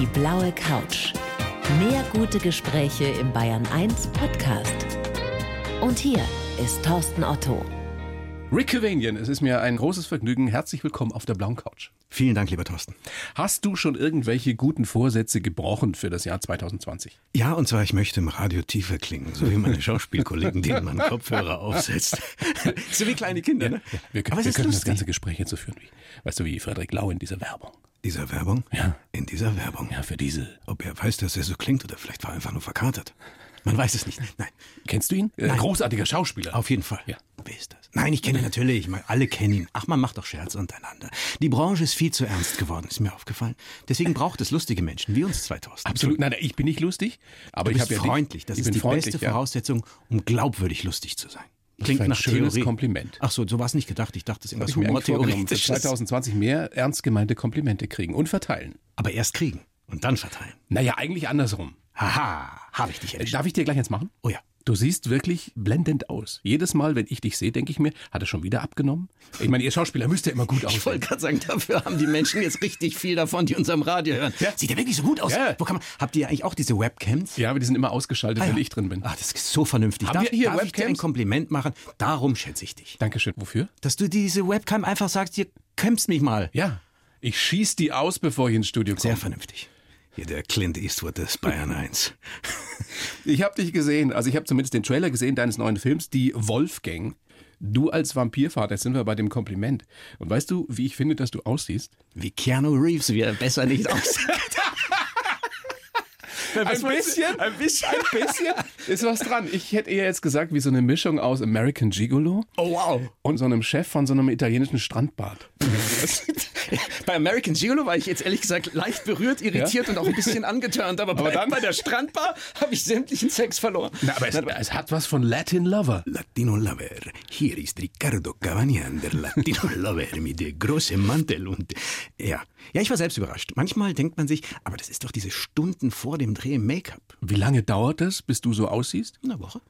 Die blaue Couch. Mehr gute Gespräche im Bayern 1 Podcast. Und hier ist Thorsten Otto. Rick Cavanian, es ist mir ein großes Vergnügen. Herzlich willkommen auf der blauen Couch. Vielen Dank, lieber Thorsten. Hast du schon irgendwelche guten Vorsätze gebrochen für das Jahr 2020? Ja, und zwar, ich möchte im Radio tiefer klingen, so wie meine Schauspielkollegen, denen man Kopfhörer aufsetzt. so wie kleine Kinder, ne? Ja, wir, Aber es wir können das ganze Gespräch jetzt so führen, wie, weißt du, wie Frederik Lau in dieser Werbung. Dieser Werbung? Ja. In dieser Werbung. Ja, für diese. Ob er weiß, dass er so klingt oder vielleicht war er einfach nur verkatert. Man weiß es nicht. Nein. Kennst du ihn? Äh, Nein. Großartiger Schauspieler. Auf jeden Fall. Ja. Wer ist das? Nein, ich kenne ihn natürlich. Ich meine, alle kennen ihn. Ach, man macht doch Scherz untereinander. Die Branche ist viel zu ernst geworden, ist mir aufgefallen. Deswegen braucht es lustige Menschen wie uns 2000. Absolut. Nein, nein, ich bin nicht lustig, aber Du ich habe ja freundlich. Das ist die beste ja. Voraussetzung, um glaubwürdig lustig zu sein. War ein schönes Kompliment. Ach so, so war es nicht gedacht. Ich dachte, das ist irgendwas Humortheoretisches. 2020 mehr ernst gemeinte Komplimente kriegen und verteilen. Aber erst kriegen und dann verteilen. Naja, eigentlich andersrum. Haha, habe ich dich Äh, erwischt. Darf ich dir gleich eins machen? Oh ja. Du siehst wirklich blendend aus. Jedes Mal, wenn ich dich sehe, denke ich mir, hat er schon wieder abgenommen? Ich meine, ihr Schauspieler müsst ja immer gut Ich aussehen. wollte gerade sagen, dafür haben die Menschen jetzt richtig viel davon, die uns am Radio hören. Ja. Sieht ja wirklich so gut aus. Ja. Wo kann man, habt ihr eigentlich auch diese Webcams? Ja, aber die sind immer ausgeschaltet, Ah, wenn ja. ich drin bin. Ah, das ist so vernünftig. Haben darf wir hier darf ich dir ein Webcams? Kompliment machen? Darum schätze ich dich. Dankeschön. Wofür? Dass du diese Webcam einfach sagst, ihr kämpfst mich mal. Ja, ich schieß die aus, bevor ich ins Studio Sehr komme. vernünftig. Hier der Clint Eastwood des Bayern 1. Ich habe dich gesehen, also ich habe zumindest den Trailer gesehen deines neuen Films, die Wolfgang. Du als Vampirvater, jetzt sind wir bei dem Kompliment. Und weißt du, wie ich finde, dass du aussiehst? Wie Keanu Reeves, wie er besser nicht aussieht. Ein bisschen, ein bisschen, ein bisschen ist was dran. Ich hätte eher jetzt gesagt, wie so eine Mischung aus American Gigolo Oh wow. und so einem Chef von so einem italienischen Strandbad. Bei American Gigolo war ich jetzt ehrlich gesagt leicht berührt, irritiert und auch ein bisschen angeturnt, aber, bei, dann- bei der Strandbar habe ich sämtlichen Sex verloren. Na, aber es, es hat was von Latin Lover. Latino Lover, hier ist Ricardo Cavanian, der Latino Lover mit der großen Mantel und ja. Ja, ich war selbst überrascht. Manchmal denkt man sich, aber das ist doch diese Stunden vor dem Dreh im Make-up. Wie lange dauert es, bis du so aussiehst? Eine Woche?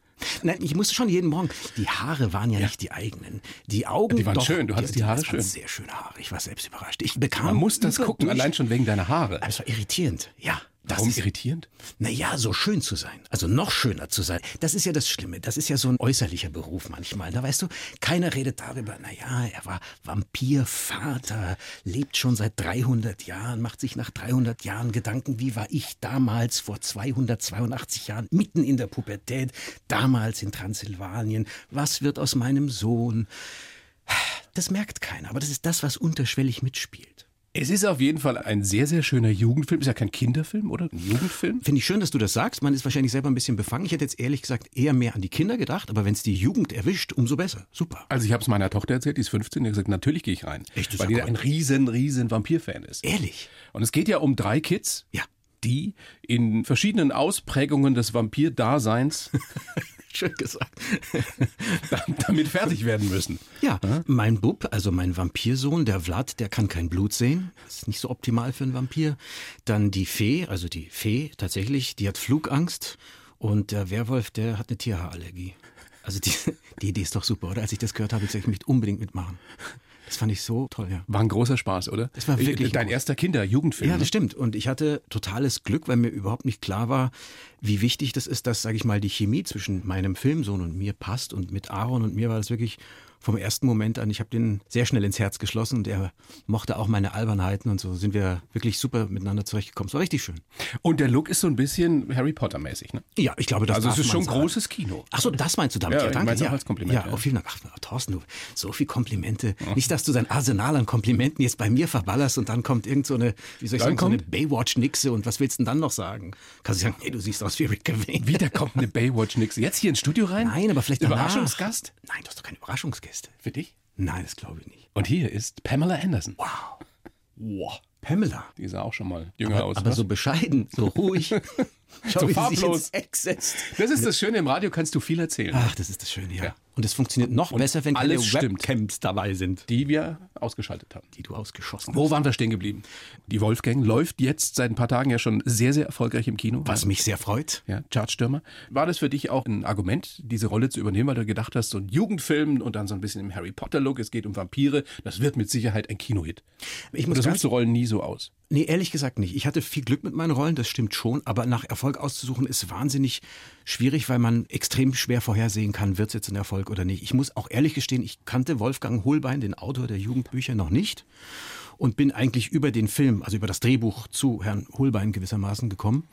Nein, ich musste schon jeden Morgen. Die Haare waren ja, nicht die eigenen. Die Augen. Die waren doch, schön, du hattest die Haare das schön. Sehr schöne Haare. Ich war selbst überrascht. Ich bekam. Man muss das gucken, allein schon wegen deiner Haare. Es war irritierend. Ja. Das Warum ist, irritierend? Naja, so schön zu sein. Also noch schöner zu sein. Das ist ja das Schlimme. Das ist ja so ein äußerlicher Beruf manchmal. Da weißt du, keiner redet darüber. Naja, er war Vampirvater, lebt schon seit 300 Jahren, macht sich nach 300 Jahren Gedanken, wie war ich damals vor 282 Jahren, mitten in der Pubertät, damals in Transsilvanien. Was wird aus meinem Sohn? Das merkt keiner, aber das ist das, was unterschwellig mitspielt. Es ist auf jeden Fall ein sehr, sehr schöner Jugendfilm. Ist ja kein Kinderfilm, oder? Ein Jugendfilm? Finde ich schön, dass du das sagst. Man ist wahrscheinlich selber ein bisschen befangen. Ich hätte jetzt ehrlich gesagt eher mehr an die Kinder gedacht, aber wenn es die Jugend erwischt, umso besser. Super. Also ich habe es meiner Tochter erzählt, die ist 15, die hat gesagt, natürlich gehe ich rein. Echt? Weil die ein riesen, riesen Vampir-Fan ist. Ehrlich? Und es geht ja um drei Kids, Ja. die in verschiedenen Ausprägungen des Vampir-Daseins Schön gesagt. damit fertig werden müssen. Ja, mein Bub, also mein Vampirsohn, der Vlad, der kann kein Blut sehen. Das ist nicht so optimal für einen Vampir. Dann die Fee, also die Fee tatsächlich, die hat Flugangst. Und der Werwolf, der hat eine Tierhaarallergie. Also die, die Idee ist doch super, oder? Als ich das gehört habe, ich möchte unbedingt mitmachen. Das fand ich so toll, ja. War ein großer Spaß, oder? Das war wirklich Dein erster Kinder-Jugendfilm. Ja, ne? das stimmt. Und ich hatte totales Glück, weil mir überhaupt nicht klar war, wie wichtig das ist, dass, sage ich mal, die Chemie zwischen meinem Filmsohn und mir passt. Und mit Aaron und mir war das wirklich vom ersten Moment an. Ich habe den sehr schnell ins Herz geschlossen und er mochte auch meine Albernheiten und so sind wir wirklich super miteinander zurechtgekommen. Es war richtig schön. Und der Look ist so ein bisschen Harry Potter-mäßig, ne? Ja, ich glaube, das Also es ist schon großes Kino. Ach so, das meinst du damit? Ja, Ja, danke. ja. als Kompliment, Ja, ja. auf vielen Dank. Ach, Thorsten, du, so viel Komplimente. Nicht, dass du dein Arsenal an Komplimenten jetzt bei mir verballerst und dann kommt irgend so eine, wie soll ich Dann sagen, so eine kommt- Baywatch-Nixe und was willst du denn dann noch sagen? Kannst du sagen, hey, du siehst aus wie Rick Cavani. Wieder kommt eine Baywatch-Nix. Jetzt hier ins Studio rein? Nein, aber vielleicht danach. Überraschungsgast Nein, du hast doch keine Überraschungsgäste. für dich. Nein, das glaube ich nicht. Und hier ist Pamela Anderson. Wow. Wow. Pamela. Die sah auch schon mal jünger Aber, aus. aber was? so bescheiden, so ruhig. Schau, So wie farblos. Das ist das Schöne, im Radio kannst du viel erzählen. Ach, das ist das Schöne, ja. Ja. Und es funktioniert noch besser, wenn stimmt. Webcams dabei sind, Die wir ausgeschaltet haben. die du ausgeschossen Wo hast. waren wir stehen geblieben? Die Wolfgang läuft jetzt seit ein paar Tagen ja schon sehr, sehr erfolgreich im Kino. Was mich sehr freut. Ja, Chartstürmer. War das für dich auch ein Argument, diese Rolle zu übernehmen, weil du gedacht hast, so ein Jugendfilm und dann so ein bisschen im Harry Potter-Look, es geht um Vampire, das wird mit Sicherheit ein Kinohit. Ich muss ganz suchst du Rollen nie so aus? Nee, ehrlich gesagt nicht. Ich hatte viel Glück mit meinen Rollen, das stimmt schon, aber nach Erfolg auszusuchen ist wahnsinnig schwierig, weil man extrem schwer vorhersehen kann, wird es jetzt ein Erfolg oder nicht. Ich muss auch ehrlich gestehen, ich kannte Wolfgang Holbein, den Autor der Jugendbücher, noch nicht und bin eigentlich über den Film, also über das Drehbuch zu Herrn Holbein gewissermaßen gekommen.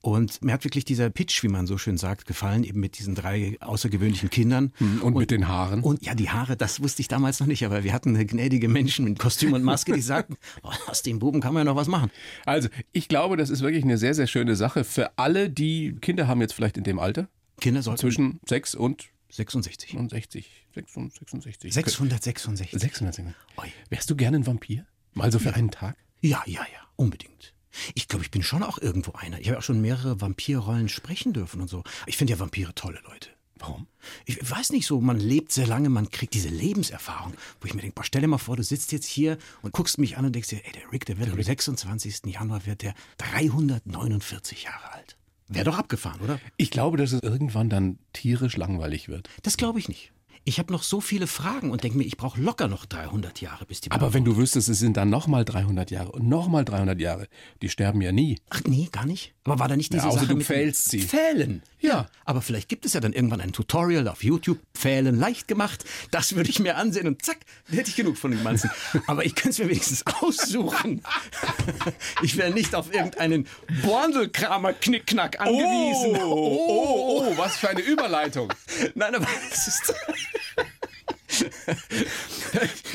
Und mir hat wirklich dieser Pitch, wie man so schön sagt, gefallen, eben mit diesen drei außergewöhnlichen Kindern. Und, mit den Haaren? Und ja, die Haare, das wusste ich damals noch nicht, aber wir hatten gnädige Menschen mit Kostüm und Maske, die sagten, oh, aus dem Buben kann man ja noch was machen. Also, ich glaube, das ist wirklich eine sehr, sehr schöne Sache für alle, die Kinder haben jetzt vielleicht in dem Alter, Kinder sollten zwischen 6 und 66. 60. 66. 666. 666. Ui. Wärst du gerne ein Vampir? Mal so für einen Tag? Ja, ja, ja, unbedingt. Ich glaube, ich bin schon auch irgendwo einer. Ich habe auch schon mehrere Vampirrollen sprechen dürfen und so. Ich finde ja Vampire tolle Leute. Warum? Ich weiß nicht so, man lebt sehr lange, man kriegt diese Lebenserfahrung, wo ich mir denke, boah, stell dir mal vor, du sitzt jetzt hier und guckst mich an und denkst dir, ey, der Rick, der wird am 26. Januar wird der 349 Jahre alt. Wäre doch abgefahren, oder? Ich glaube, dass es irgendwann dann tierisch langweilig wird. Das glaube ich nicht. Ich habe noch so viele Fragen und denke mir, ich brauche locker noch 300 Jahre, bis die Aber wenn du wüsstest, es sind dann nochmal 300 Jahre und nochmal 300 Jahre, die sterben ja nie. Ach nee, gar nicht. Aber war da nicht diese Ja, außer Sache du mit dem pfählst sie. Pfählen. Ja. Aber vielleicht gibt es ja dann irgendwann ein Tutorial auf YouTube, Pfählen leicht gemacht. Das würde ich mir ansehen und zack, hätte ich genug von dem Ganzen. Aber ich könnte es mir wenigstens aussuchen. Ich wäre nicht auf irgendeinen Borndelkramer-Knickknack angewiesen. oh, oh, was für eine Überleitung. Nein, aber es ist...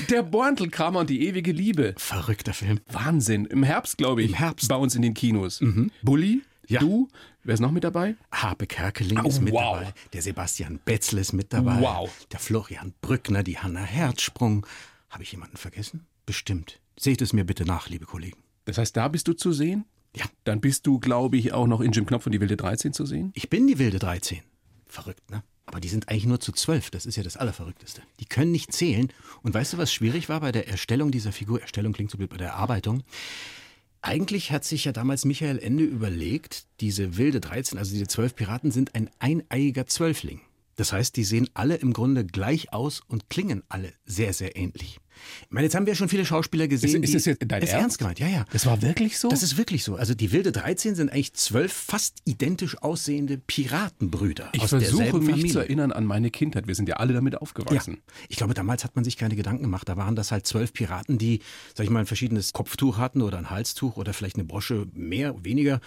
Der Borntelkramer und die ewige Liebe. Verrückter Film. Wahnsinn. Im Herbst, glaube ich. Im Herbst. Bei uns in den Kinos. Bulli, Ja. du, wer ist noch mit dabei? Harpe Kerkeling Oh, ist mit wow. dabei. Der Sebastian Betzel ist mit dabei. Wow. Der Florian Brückner, die Hanna Herzsprung. Habe ich jemanden vergessen? Bestimmt. Seht es mir bitte nach, liebe Kollegen. Das heißt, da bist du zu sehen? Ja. Dann bist du, glaube ich, auch noch in Jim Knopf und die Wilde 13 zu sehen. Ich bin die wilde 13. Verrückt, ne? Aber die sind eigentlich nur zu zwölf. Das ist ja das Allerverrückteste. Die können nicht zählen. Und weißt du, was schwierig war bei der Erstellung dieser Figur? Erstellung klingt so blöd bei der Erarbeitung. Eigentlich hat sich ja damals Michael Ende überlegt, diese wilde 13, also diese zwölf Piraten, sind ein eineiiger Zwölfling. Das heißt, die sehen alle im Grunde gleich aus und klingen alle sehr, sehr ähnlich. Ich meine, jetzt haben wir schon viele Schauspieler gesehen. Ist- ist das jetzt dein ist Ernst? ernst gemeint? Ja, ja. Das war wirklich so? Das ist wirklich so. Also die wilde 13 sind eigentlich zwölf fast identisch aussehende Piratenbrüder ich aus versuche mich Familie. zu erinnern an meine Kindheit. Wir sind ja alle damit Ja. aufgewachsen. Ich glaube, damals hat man sich keine Gedanken gemacht. Da waren das halt zwölf Piraten, die, sag ich mal, ein verschiedenes Kopftuch hatten oder ein Halstuch oder vielleicht eine Brosche mehr, weniger.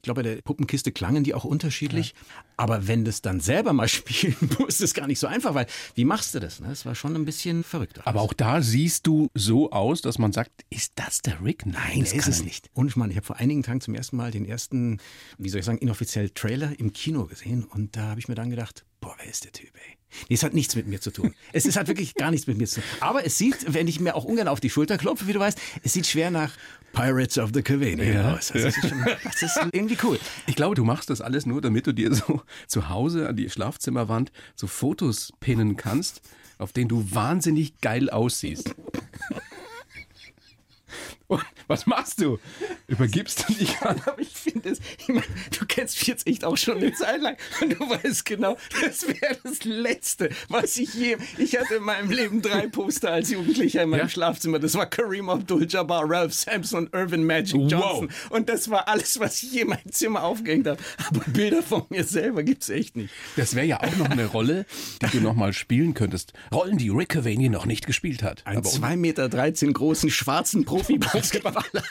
Ich glaube, bei der Puppenkiste klangen die auch unterschiedlich. Aber wenn du es dann selber mal spielen musst, ist es gar nicht so einfach, weil wie machst du das? Ne? Das war schon ein bisschen verrückt. Aber auch da siehst du so aus, dass man sagt, ist das der Rick? Nein, das ist es nicht. Und ich meine, ich habe vor einigen Tagen zum ersten Mal den ersten, wie soll ich sagen, inoffiziell Trailer im Kino gesehen und da habe ich mir dann gedacht, boah, wer ist der Typ, ey? Nee, es hat nichts mit mir zu tun. Es ist halt wirklich gar nichts mit mir zu tun. Aber es sieht, wenn ich mir auch ungern auf die Schulter klopfe, wie du weißt, es sieht schwer nach Pirates of the Caribbean Ja. aus. Das ist, schon, das ist irgendwie cool. Ich glaube, du machst das alles nur, damit du dir so zu Hause an die Schlafzimmerwand so Fotos pinnen kannst, auf denen du wahnsinnig geil aussiehst. Und was machst du? Übergibst du dich an? Aber ich finde es, ich meine, du kennst mich jetzt echt auch schon eine Zeit lang und du weißt genau, das wäre das Letzte, was ich je. Ich hatte in meinem Leben drei Poster als Jugendlicher in meinem Ja? Schlafzimmer. Das war Kareem Abdul-Jabbar, Ralph Sampson und Irvin Magic Johnson. Und das war alles, was ich je in meinem Zimmer aufgehängt habe. Aber Bilder von mir selber gibt es echt nicht. Das wäre ja auch noch eine Rolle, die du noch mal spielen könntest. Rollen, die Rick Cavani noch nicht gespielt hat. Ein Aber 2,13 Meter großen schwarzen Profi-Basketballer.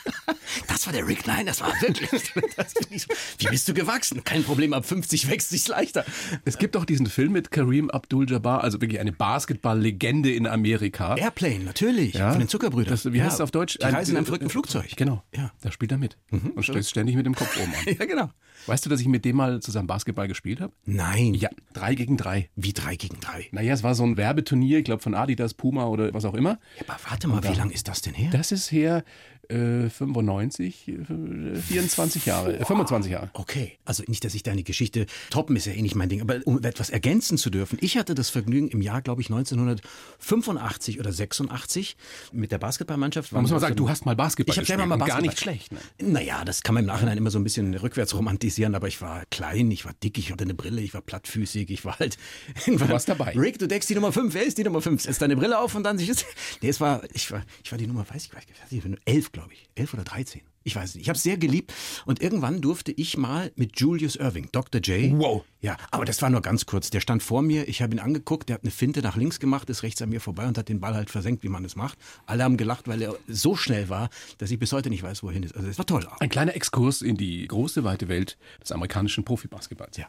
Das war der Rick, nein, das war wirklich. Das so. Wie bist du gewachsen? Kein Problem, ab 50 wächst sich's leichter. es gibt auch diesen Film mit Kareem Abdul-Jabbar, also wirklich eine Basketball-Legende in Amerika. Airplane, natürlich. Ja. Von den Zuckerbrüdern. Das, wie ja. heißt es auf Deutsch? Die reisen in einem verrückten Flugzeug. Genau. Ja. Da spielt er mit. Und stößt ständig mit dem Kopf oben an. Ja, genau. Weißt du, dass ich mit dem mal zusammen Basketball gespielt habe? Nein. Ja, drei gegen drei. Wie drei gegen drei. Naja, es war so ein Werbeturnier, ich glaube von Adidas, Puma oder was auch immer. Aber warte mal, wie lang ist das denn her? Das ist her äh, 95. ich, äh, 24 Jahre, äh, 25 Jahre. Okay, also nicht, dass ich deine Geschichte toppen ist ja eh nicht mein Ding, aber um etwas ergänzen zu dürfen, ich hatte das Vergnügen im Jahr, glaube ich, 1985 oder 86 mit der Basketballmannschaft. Man muss mal sagen, du hast mal Basketball ich hab gespielt. selber mal und Basketball. Gar nicht schlecht. Ne? Naja, das kann man im Nachhinein immer so ein bisschen rückwärts romantisieren, aber ich war klein, ich war dick, ich hatte eine Brille, ich war plattfüßig, ich war halt. Du warst dabei. Rick, du deckst die Nummer 5, wer ist die Nummer 5? Setz deine Brille auf und dann sich. Nee, es war, ich war, ich war die Nummer, weiß ich, weiß ich, 11, glaube ich. 11 oder 13. Ich weiß nicht. Ich habe es sehr geliebt. Und irgendwann durfte ich mal mit Julius Irving, Dr. J. Wow. Ja, aber das war nur ganz kurz. Der stand vor mir, ich habe ihn angeguckt, der hat eine Finte nach links gemacht, ist rechts an mir vorbei und hat den Ball halt versenkt, wie man es macht. Alle haben gelacht, weil er so schnell war, dass ich bis heute nicht weiß, wohin ist. Also es war toll. Ein kleiner Exkurs in die große, weite Welt des amerikanischen Profibasketballs. Ja.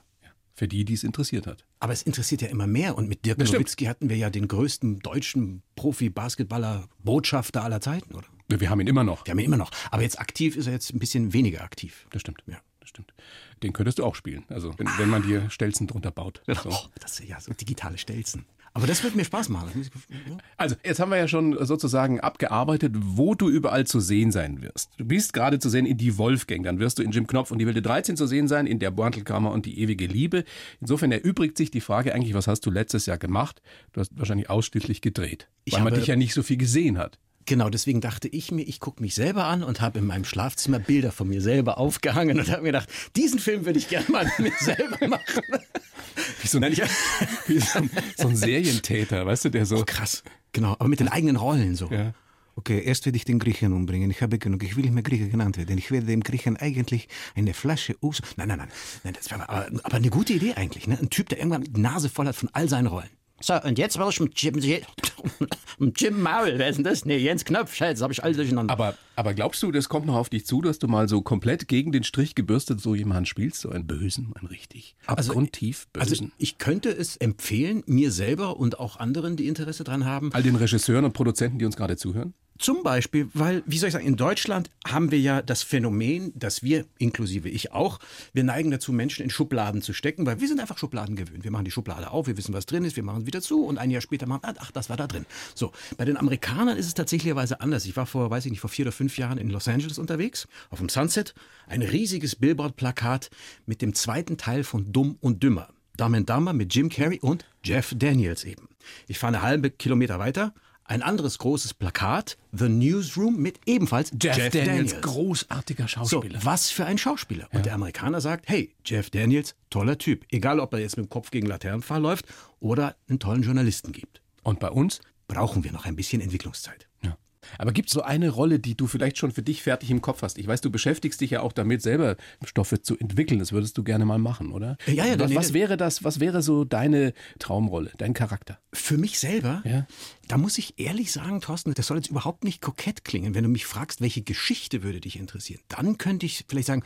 Für die, die es interessiert hat. Aber es interessiert ja immer mehr. Und mit Dirk. Nowitzki hatten wir ja den größten deutschen Profi-Basketballer, Botschafter aller Zeiten, oder? Wir haben ihn immer noch. Wir haben ihn immer noch. Aber jetzt aktiv ist er jetzt ein bisschen weniger aktiv. Das stimmt. Ja. Das stimmt. Den könntest du auch spielen. Also, wenn, wenn man dir Stelzen drunter baut. So. Oh, das ist ja so digitale Stelzen. Aber das wird mir Spaß machen. Also, jetzt haben wir ja schon sozusagen abgearbeitet, wo du überall zu sehen sein wirst. Du bist gerade zu sehen in Die Wolfgang, dann wirst du in Jim Knopf und die Wilde 13 zu sehen sein, in der Borntelkammer und die ewige Liebe. Insofern erübrigt sich die Frage eigentlich, was hast du letztes Jahr gemacht? Du hast wahrscheinlich ausschließlich gedreht, Ich weil man dich ja nicht so viel gesehen hat. Genau, deswegen dachte ich mir, ich gucke mich selber an und habe in meinem Schlafzimmer Bilder von mir selber aufgehangen und habe mir gedacht, diesen Film würde ich gerne mal mit mir selber machen. Wie so ein, wie so ein, so ein Serientäter, weißt du, der so... Krass. Genau, aber mit den eigenen Rollen so. Ja. Okay, erst werde ich den Griechen umbringen. Ich habe genug. Ich will nicht mehr Grieche genannt werden. Ich werde dem Griechen eigentlich eine Flasche aus. Nein, nein, nein. nein das war aber, aber eine gute Idee eigentlich. Ne? Ein Typ, der irgendwann die Nase voll hat von all seinen Rollen. So, und jetzt war ich mit Jim, mit Jim Maul. Wer ist denn das? Nee, Jens Knopf. Scheiße, habe ich all durcheinander. Aber, aber glaubst du, das kommt noch auf dich zu, dass du mal so komplett gegen den Strich gebürstet so jemanden spielst? So einen Bösen, einen richtig abgrundtief Bösen? Also ich könnte es empfehlen, mir selber und auch anderen, die Interesse dran haben, All den Regisseuren und Produzenten, die uns gerade zuhören? Zum Beispiel, weil, wie soll ich sagen, in Deutschland haben wir ja das Phänomen, dass wir, inklusive ich auch, wir neigen dazu, Menschen in Schubladen zu stecken, weil wir sind einfach Schubladen gewöhnt. Wir machen die Schublade auf, wir wissen, was drin ist, wir machen es wieder zu und ein Jahr später machen wir, ach, das war da drin. So, bei den Amerikanern ist es tatsächlicherweise anders. Ich war vor, weiß ich nicht, vor vier oder fünf Jahren in Los Angeles unterwegs, auf dem Sunset, ein riesiges Billboard-Plakat mit dem zweiten Teil von Dumm und Dümmer. Dumb and Dumber mit Jim Carrey und Jeff Daniels eben. Ich fahre eine halbe Kilometer weiter, ein anderes großes Plakat, The Newsroom mit ebenfalls Jeff, Daniels. großartiger So, Schauspieler. was für ein Schauspieler. Und der Amerikaner sagt, hey, Jeff Daniels, toller Typ. Egal, ob er jetzt mit dem Kopf gegen Laternenpfahl läuft oder einen tollen Journalisten gibt. Und bei uns? Brauchen wir noch ein bisschen Entwicklungszeit. Ja. Aber gibt es so eine Rolle, die du vielleicht schon für dich fertig im Kopf hast? Ich weiß, du beschäftigst dich ja auch damit, selber Stoffe zu entwickeln. Das würdest du gerne mal machen, oder? Ja, ja, was, nee, was wäre das? Was wäre so deine Traumrolle, dein Charakter? Für mich selber, Ja. Da muss ich ehrlich sagen, Thorsten, das soll jetzt überhaupt nicht kokett klingen. Wenn du mich fragst, welche Geschichte würde dich interessieren, dann könnte ich vielleicht sagen,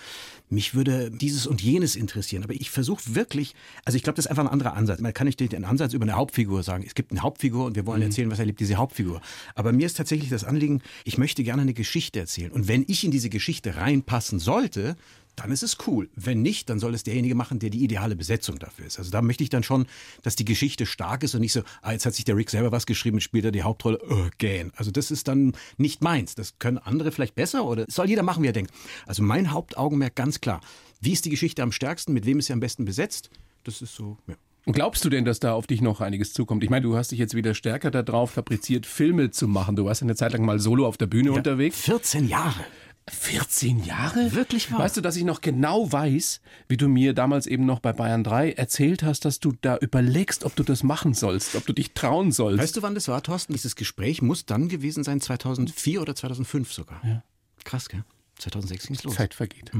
mich würde dieses und jenes interessieren. Aber ich versuche wirklich, also ich glaube, das ist einfach ein anderer Ansatz. Man kann nicht den Ansatz über eine Hauptfigur sagen. Es gibt eine Hauptfigur und wir wollen erzählen, was erlebt diese Hauptfigur. Aber mir ist tatsächlich das Anliegen, ich möchte gerne eine Geschichte erzählen. Und wenn ich in diese Geschichte reinpassen sollte, dann ist es cool. Wenn nicht, dann soll es derjenige machen, der die ideale Besetzung dafür ist. Also da möchte ich dann schon, dass die Geschichte stark ist und nicht so, ah, jetzt hat sich der Rick selber was geschrieben und spielt er die Hauptrolle, äh, gähn. Also das ist dann nicht meins. Das können andere vielleicht besser oder soll jeder machen, wie er denkt. Also mein Hauptaugenmerk ganz klar. Wie ist die Geschichte am stärksten? Mit wem ist sie am besten besetzt? Das ist so, ja. Und glaubst du denn, dass da auf dich noch einiges zukommt? Ich meine, du hast dich jetzt wieder stärker darauf fabriziert, Filme zu machen. Du warst eine Zeit lang mal solo auf der Bühne unterwegs. 14 Jahre. 14 Jahre? Wirklich wahr? Weißt du, dass ich noch genau weiß, wie du mir damals eben noch bei Bayern 3 erzählt hast, dass du da überlegst, ob du das machen sollst, ob du dich trauen sollst. Weißt du, wann das war, Thorsten? Dieses Gespräch muss dann gewesen sein, 2004 oder 2005 sogar. Ja. Krass, gell? 2006 ging's los. Zeit vergeht.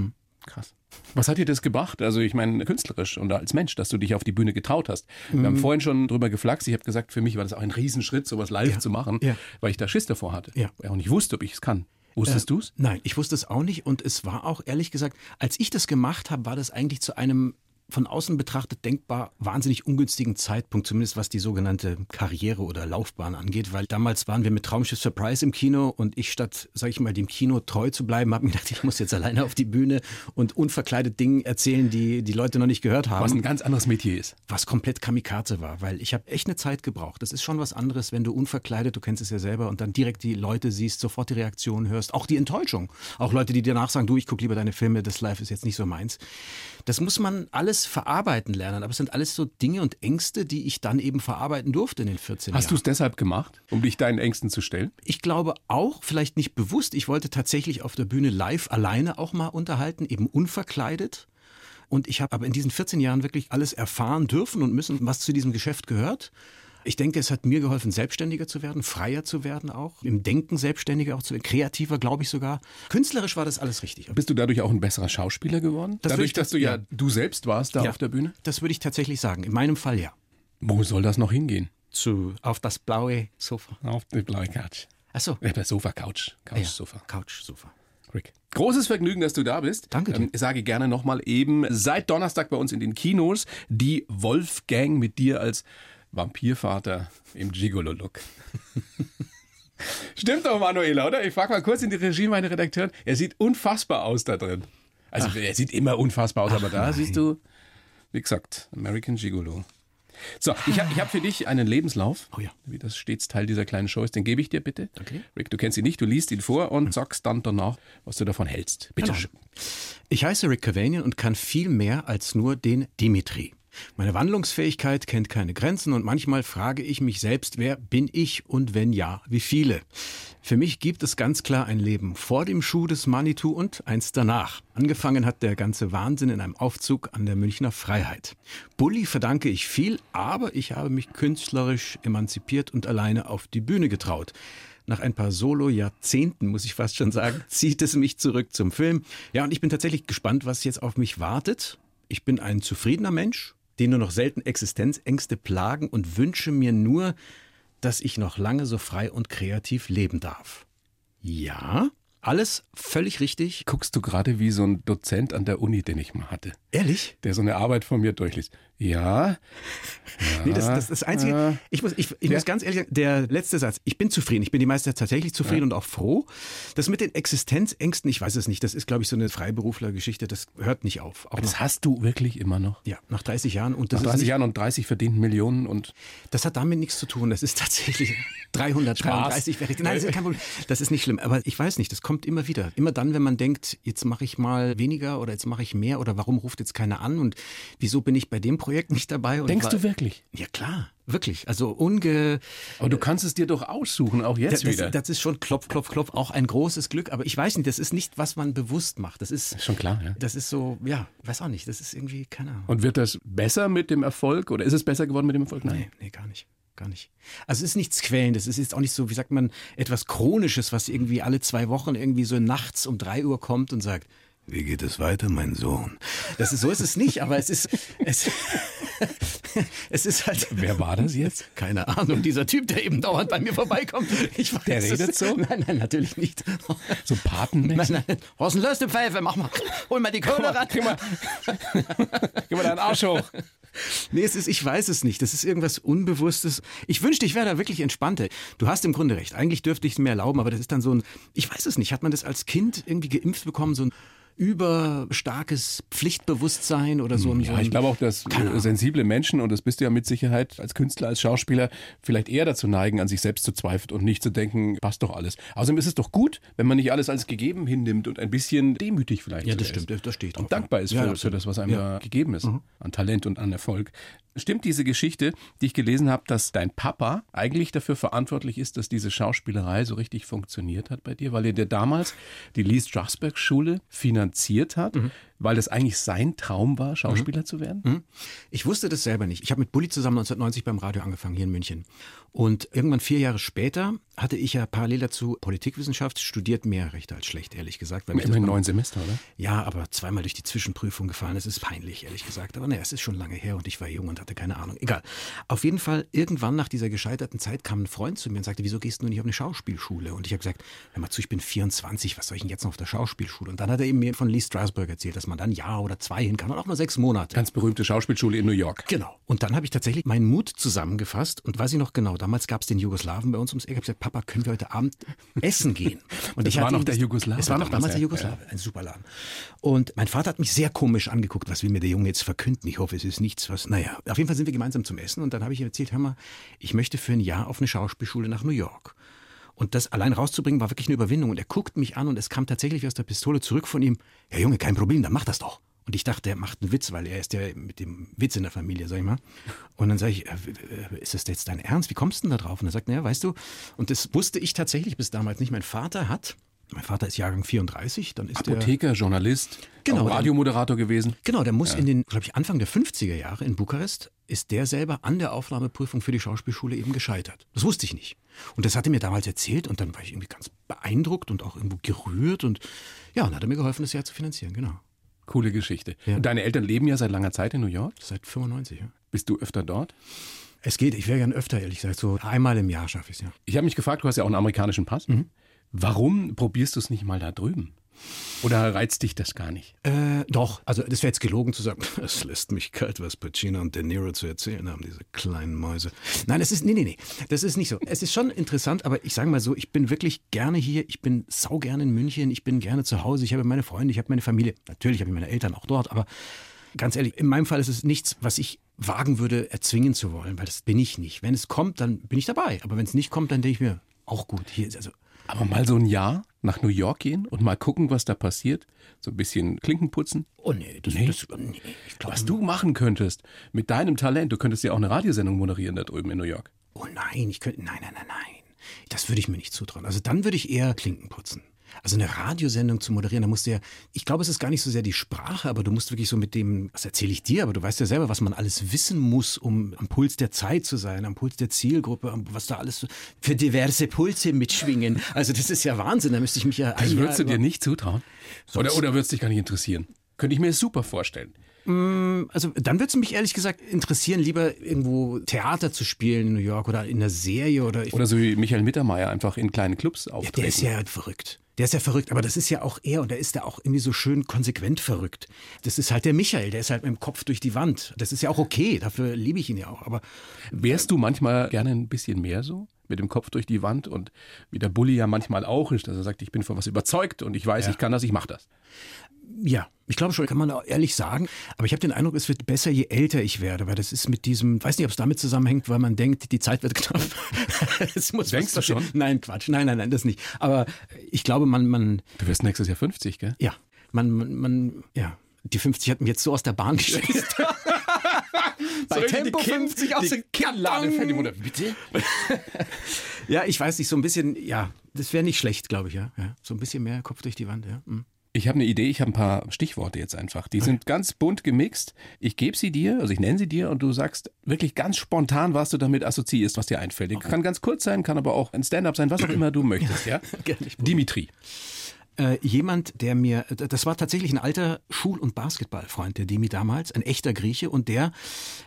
Krass. Was hat dir das gebracht? Also ich meine, künstlerisch und als Mensch, dass du dich auf die Bühne getraut hast. Wir haben vorhin schon drüber geflaxt. Ich habe gesagt, für mich war das auch ein Riesenschritt, sowas live zu machen, Ja. weil ich da Schiss davor hatte. Ja. Weil ich auch nicht wusste, ob ich es kann. Wusstest du's? Nein, ich wusste es auch nicht und es war auch ehrlich gesagt, als ich das gemacht habe, war das eigentlich zu einem von außen betrachtet denkbar wahnsinnig ungünstigen Zeitpunkt, zumindest was die sogenannte Karriere oder Laufbahn angeht, weil damals waren wir mit Traumschiff Surprise im Kino und ich statt, sag ich mal, dem Kino treu zu bleiben, habe mir gedacht, ich muss jetzt alleine auf die Bühne und unverkleidet Dinge erzählen, die die Leute noch nicht gehört haben. Was ein ganz anderes Metier ist. Was komplett Kamikaze war, weil ich habe echt eine Zeit gebraucht. Das ist schon was anderes, wenn du unverkleidet, du kennst es ja selber, und dann direkt die Leute siehst, sofort die Reaktion hörst, auch die Enttäuschung. Auch Leute, die dir nachsagen, du, ich gucke lieber deine Filme, das Live ist jetzt nicht so meins. Das muss man alles verarbeiten lernen, aber es sind alles so Dinge und Ängste, die ich dann eben verarbeiten durfte in den 14 Hast du Jahren. es deshalb gemacht, um dich deinen Ängsten zu stellen? Ich glaube auch, vielleicht nicht bewusst, ich wollte tatsächlich auf der Bühne live alleine auch mal unterhalten, eben unverkleidet. Und ich habe aber in diesen 14 Jahren wirklich alles erfahren dürfen und müssen, was zu diesem Geschäft gehört. Ich denke, es hat mir geholfen, selbstständiger zu werden, freier zu werden auch, im Denken selbstständiger auch zu werden, kreativer, glaube ich sogar. Künstlerisch war das alles richtig. Bist du dadurch auch ein besserer Schauspieler geworden? Das dadurch, ich- dass du ja, ja. du selbst warst da Ja. auf der Bühne? Das würde ich tatsächlich sagen. In meinem Fall ja. Wo soll das noch hingehen? Zu, auf das blaue Sofa. Auf die blaue Couch. Ach so. Ja, der Sofa, Couch. Couch, Ja, Sofa. Couch, Sofa. Rick. Großes Vergnügen, dass du da bist. Danke dir. Ähm, ich sage gerne nochmal eben, seit Donnerstag bei uns in den Kinos die Wolfgang mit dir als Vampirvater im Gigolo-Look. Stimmt doch, Manuela, oder? Ich frage mal kurz in die Regie meine Redakteurin. Er sieht unfassbar aus da drin. Also er sieht immer unfassbar aus, aber da siehst du, wie gesagt, American Gigolo. So, ich habe hab für dich einen Lebenslauf, Oh ja. wie das stets Teil dieser kleinen Show ist. Den gebe ich dir bitte. Okay. Rick, du kennst ihn nicht, du liest ihn vor und sagst dann danach, was du davon hältst. Bitte Genau. schön. Ich heiße Rick Cavanian und kann viel mehr als nur den Dimitri. Meine Wandlungsfähigkeit kennt keine Grenzen und manchmal frage ich mich selbst, wer bin ich und wenn ja, wie viele? Für mich gibt es ganz klar ein Leben vor dem Schuh des Manitou und eins danach. Angefangen hat der ganze Wahnsinn in einem Aufzug an der Münchner Freiheit. Bulli verdanke ich viel, aber ich habe mich künstlerisch emanzipiert und alleine auf die Bühne getraut. Nach ein paar Solo-Jahrzehnten, muss ich fast schon sagen, zieht es mich zurück zum Film. Ja, und ich bin tatsächlich gespannt, was jetzt auf mich wartet. Ich bin ein zufriedener Mensch, den nur noch selten Existenzängste plagen und wünsche mir nur, dass ich noch lange so frei und kreativ leben darf. Ja, alles völlig richtig. Guckst du gerade wie so ein Dozent an der Uni, den ich mal hatte, Ehrlich? der so eine Arbeit von mir durchliest. Ja, Nee, das, das das Einzige. Ich muss, ich, ich muss ganz ehrlich sagen, der letzte Satz. Ich bin zufrieden. Ich bin die meiste Zeit tatsächlich zufrieden und auch froh. Das mit den Existenzängsten, ich weiß es nicht. Das ist, glaube ich, so eine Freiberuflergeschichte. Das hört nicht auf. Auch das hast du wirklich immer noch. ja, nach 30 Jahren. Und das, Nach ist 30 nicht, Jahren und 30 verdienten Millionen und das hat damit nichts zu tun. Das ist tatsächlich 333 wäre ich. Nein, das ist kein Problem. Das ist nicht schlimm. Aber ich weiß nicht, das kommt immer wieder. Immer dann, wenn man denkt, jetzt mache ich mal weniger oder jetzt mache ich mehr oder warum ruft jetzt keiner an und wieso bin ich bei dem Projekt nicht dabei? Und Denkst wa- du wirklich? Ja, klar. Wirklich. Also unge. Aber du kannst es dir doch aussuchen, auch jetzt das, wieder. Das, das ist schon klopf, klopf, klopf, auch ein großes Glück. Aber ich weiß nicht, das ist nicht, was man bewusst macht. Das ist, Schon klar, ja. das ist so, ja, weiß auch nicht. Das ist irgendwie, keine Ahnung. Und wird das besser mit dem Erfolg oder ist es besser geworden mit dem Erfolg? Nee, nee, gar nicht. Gar nicht. Also es ist nichts Quälendes. Es ist auch nicht so, wie sagt man, etwas Chronisches, was irgendwie alle zwei Wochen irgendwie so nachts um drei Uhr kommt und sagt, wie geht es weiter, mein Sohn? Das ist, so ist es nicht, aber es ist, es, es ist halt. Wer war das jetzt? Keine Ahnung, dieser Typ, der eben dauernd bei mir vorbeikommt. Ich weiß Der es- redet so? Nein, nein, natürlich nicht. So Patenmäßig? Nein, nein. Horsten, löst die Pfeife, mach mal. Hol mal die Kohle ran. Gib mal, gib mal deinen Arsch hoch. Nee, es ist, ich weiß es nicht. Das ist irgendwas Unbewusstes. Ich wünschte, ich wäre da wirklich entspannter. Du hast im Grunde recht. Eigentlich dürfte ich es mir erlauben, aber das ist dann so ein, ich weiß es nicht. Hat man das als Kind irgendwie geimpft bekommen? So ein überstarkes Pflichtbewusstsein oder so ein, so Ja, ein ich glaube auch, dass sensible Menschen, und das bist du ja mit Sicherheit als Künstler, als Schauspieler, vielleicht eher dazu neigen, an sich selbst zu zweifeln und nicht zu denken, passt doch alles. Außerdem ist es doch gut, wenn man nicht alles als gegeben hinnimmt und ein bisschen demütig vielleicht Ja, das stimmt. Da stehe ich drauf. und dankbar ist Ja, für, für das, was einem Ja. Mhm. da gegeben ist, an Talent und an Erfolg. Stimmt diese Geschichte, die ich gelesen habe, dass dein Papa eigentlich dafür verantwortlich ist, dass diese Schauspielerei so richtig funktioniert hat bei dir, weil er dir damals die Lee Strasberg Schule finanziert hat, Mhm. Weil das eigentlich sein Traum war, Schauspieler zu werden? Ich wusste das selber nicht. Ich habe mit Bulli zusammen 1990 beim Radio angefangen, hier in München. Und irgendwann vier Jahre später hatte ich ja parallel dazu Politikwissenschaft studiert, mehr recht als schlecht, ehrlich gesagt. Weil Immerhin neun Semester, oder? Ja, aber zweimal durch die Zwischenprüfung gefallen. Das ist peinlich, ehrlich gesagt. Aber naja, es ist schon lange her und ich war jung und hatte keine Ahnung. Egal. Auf jeden Fall, irgendwann nach dieser gescheiterten Zeit kam ein Freund zu mir und sagte, wieso gehst du nicht auf eine Schauspielschule? Und ich habe gesagt, hör mal zu, ich bin 24, was soll ich denn jetzt noch auf der Schauspielschule? Und dann hat er eben mir von Lee Strasberg erzählt. Das dass man dann ein Jahr oder zwei hin kann und auch nur sechs Monate. Ganz berühmte Schauspielschule in New York. Genau. Und dann habe ich tatsächlich meinen Mut zusammengefasst und weiß ich noch genau, damals gab es den Jugoslawen bei uns ums Eck. Ich habe gesagt, Papa, können wir heute Abend essen gehen? Und Das ich war noch der das- Jugoslawe Es war noch damals, damals der ja. Jugoslawe, ein super Laden. Und mein Vater hat mich sehr komisch angeguckt, was will mir der Junge jetzt verkünden? Ich hoffe, es ist nichts, was, naja. Auf jeden Fall sind wir gemeinsam zum Essen und dann habe ich ihm erzählt, hör mal, ich möchte für ein Jahr auf eine Schauspielschule nach New York. Und das allein rauszubringen war wirklich eine Überwindung. Und er guckt mich an und es kam tatsächlich aus der Pistole zurück von ihm. Ja, Junge, kein Problem, dann mach das doch. Und ich dachte, er macht einen Witz, weil er ist ja mit dem Witz in der Familie, sag ich mal. Und dann sage ich, äh, ist das jetzt dein Ernst? Wie kommst du denn da drauf? Und er sagt, naja, weißt du, und das wusste ich tatsächlich bis damals nicht. Mein Vater hat, mein Vater ist Jahrgang 34, dann ist der... Apotheker, Journalist, Genau, Radiomoderator gewesen. Genau, der muss in den, glaube ich, Anfang der 50er Jahre in Bukarest, ist der selber an der Aufnahmeprüfung für die Schauspielschule eben gescheitert. Das wusste ich nicht. Und das hat er mir damals erzählt und dann war ich irgendwie ganz beeindruckt und auch irgendwo gerührt und ja, und hat er mir geholfen, das Jahr zu finanzieren, genau. Coole Geschichte. Ja. Und deine Eltern leben ja seit langer Zeit in New York. Seit 95, ja. Bist du öfter dort? Es geht, ich wäre gern öfter, ehrlich gesagt, so einmal im Jahr schaffe ich es, ja. Ich habe mich gefragt, du hast ja auch einen amerikanischen Pass. Mhm. Warum probierst du es nicht mal da drüben? Oder reizt dich das gar nicht? Äh, doch, also das wäre jetzt gelogen zu sagen, es lässt mich kalt, was Pacino und De Niro zu erzählen haben, diese kleinen Mäuse. Nein, das ist, nee, nee, nee, das ist nicht so. Es ist schon interessant, aber ich sage mal so, ich bin wirklich gerne hier, ich bin sau gerne in München, ich bin gerne zu Hause, ich habe meine Freunde, ich habe meine Familie. Natürlich habe ich meine Eltern auch dort, aber ganz ehrlich, in meinem Fall ist es nichts, was ich wagen würde, erzwingen zu wollen, weil das bin ich nicht. Wenn es kommt, dann bin ich dabei, aber wenn es nicht kommt, dann denke ich mir, auch gut, hier ist also Aber mal so ein Jahr nach New York gehen und mal gucken, was da passiert. So ein bisschen Klinken putzen. Oh nee, das, Nee. das nee, ich glaube, Was du machen könntest mit deinem Talent, du könntest ja auch eine Radiosendung moderieren da drüben in New York. Oh nein, ich könnte. Nein, nein, nein, nein. Das würde ich mir nicht zutrauen. Also dann würde ich eher Klinken putzen. Also eine Radiosendung zu moderieren, da musst du ja, ich glaube, es ist gar nicht so sehr die Sprache, aber du musst wirklich so mit dem, was erzähle ich dir, aber du weißt ja selber, was man alles wissen muss, um am Puls der Zeit zu sein, am Puls der Zielgruppe, was da alles für diverse Pulse mitschwingen. Also das ist ja Wahnsinn, da müsste ich mich ja Das würdest du dir nicht zutrauen? Oder, oder würdest dich gar nicht interessieren? Könnte ich mir super vorstellen. Also dann würde es mich ehrlich gesagt interessieren, lieber irgendwo Theater zu spielen in New York oder in einer Serie oder ich Oder so wie Michael Mittermeier einfach in kleinen Clubs Ja, auftreten. der ist ja verrückt. Der ist ja verrückt, aber das ist ja auch er und der ist ja auch irgendwie so schön konsequent verrückt. Das ist halt der Michael, der ist halt mit dem Kopf durch die Wand. Das ist ja auch okay, dafür liebe ich ihn ja auch. Aber Wärst du manchmal gerne ein bisschen mehr so? Mit dem Kopf durch die Wand und wie der Bulli ja manchmal auch ist, dass er sagt, ich bin von was überzeugt und ich weiß, ich kann das, ich mache das. ja, ich glaube schon, kann man auch ehrlich sagen. Aber ich habe den Eindruck, es wird besser, je älter ich werde, weil das ist mit diesem, weiß nicht, ob es damit zusammenhängt, weil man denkt, die Zeit wird knapp. es muss Denkst du schon? Nein, Quatsch. Nein, nein, nein, das nicht. Aber ich glaube, man, man, Du wirst nächstes Jahr 50, gell? ja, man, man, man ja. Die 50 hat mich jetzt so aus der Bahn geschießt. Bei Soll Tempo die Kind- 50 aus die Mutter. Bitte? ja, ich weiß nicht, so ein bisschen, ja, das wäre nicht schlecht, glaube ich, ja. ja. So ein bisschen mehr Kopf durch die Wand, ja. Mhm. Ich habe eine Idee, ich habe ein paar Stichworte jetzt einfach. Die sind ganz bunt gemixt. Ich gebe sie dir, also ich nenne sie dir und du sagst wirklich ganz spontan, was du damit assoziierst, was dir einfällt. Die Kann ganz kurz sein, kann aber auch ein Stand-up sein, was auch immer du möchtest, ja? Gerne, Dimitri. Äh, jemand, der mir, das war tatsächlich ein alter Schul- und Basketballfreund, der Demi damals, ein echter Grieche, und der